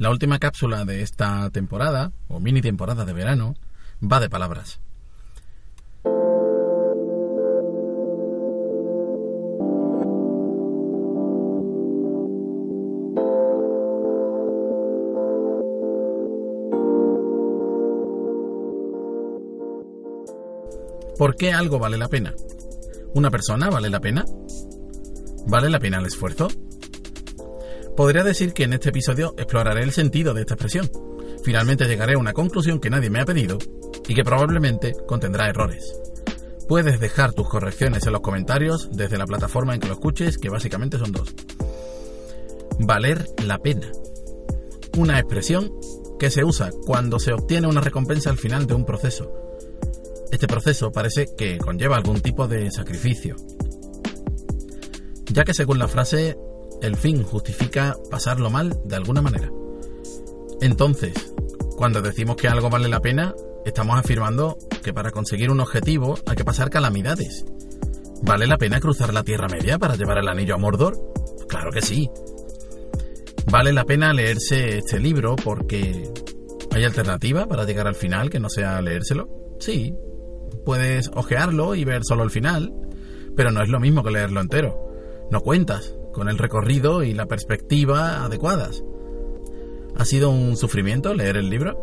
La última cápsula de esta temporada, o mini temporada de verano, va de palabras. ¿Por qué algo vale la pena? ¿Una persona vale la pena? ¿Vale la pena el esfuerzo? Podría decir que en este episodio exploraré el sentido de esta expresión. Finalmente llegaré a una conclusión que nadie me ha pedido y que probablemente contendrá errores. Puedes dejar tus correcciones en los comentarios desde la plataforma en que lo escuches, que básicamente son dos. Valer la pena. Una expresión que se usa cuando se obtiene una recompensa al final de un proceso. Este proceso parece que conlleva algún tipo de sacrificio, ya que según la frase el fin justifica pasarlo mal de alguna manera. Entonces, cuando decimos que algo vale la pena, estamos afirmando que para conseguir un objetivo hay que pasar calamidades. ¿Vale la pena cruzar la Tierra Media para llevar el anillo a Mordor? Claro que sí. ¿Vale la pena leerse este libro porque hay alternativa para llegar al final que no sea leérselo? Sí. Puedes ojearlo y ver solo el final, pero no es lo mismo que leerlo entero. No cuentas, con el recorrido y la perspectiva adecuadas. ¿Ha sido un sufrimiento leer el libro?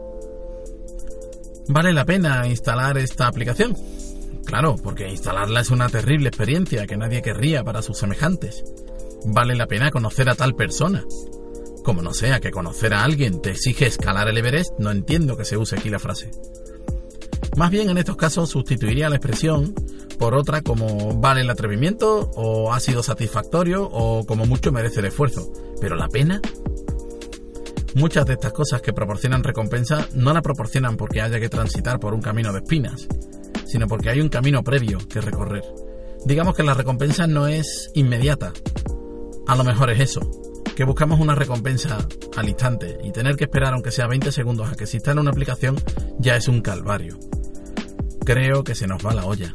¿Vale la pena instalar esta aplicación? Claro, porque instalarla es una terrible experiencia que nadie querría para sus semejantes. ¿Vale la pena conocer a tal persona? Como no sea que conocer a alguien te exige escalar el Everest, no entiendo que se use aquí la frase. Más bien en estos casos sustituiría la expresión por otra como vale el atrevimiento o ha sido satisfactorio o como mucho merece el esfuerzo. Pero la pena... Muchas de estas cosas que proporcionan recompensa no la proporcionan porque haya que transitar por un camino de espinas, sino porque hay un camino previo que recorrer. Digamos que la recompensa no es inmediata. A lo mejor es eso, que buscamos una recompensa al instante y tener que esperar aunque sea 20 segundos a que se instale una aplicación ya es un calvario. Creo que se nos va la olla.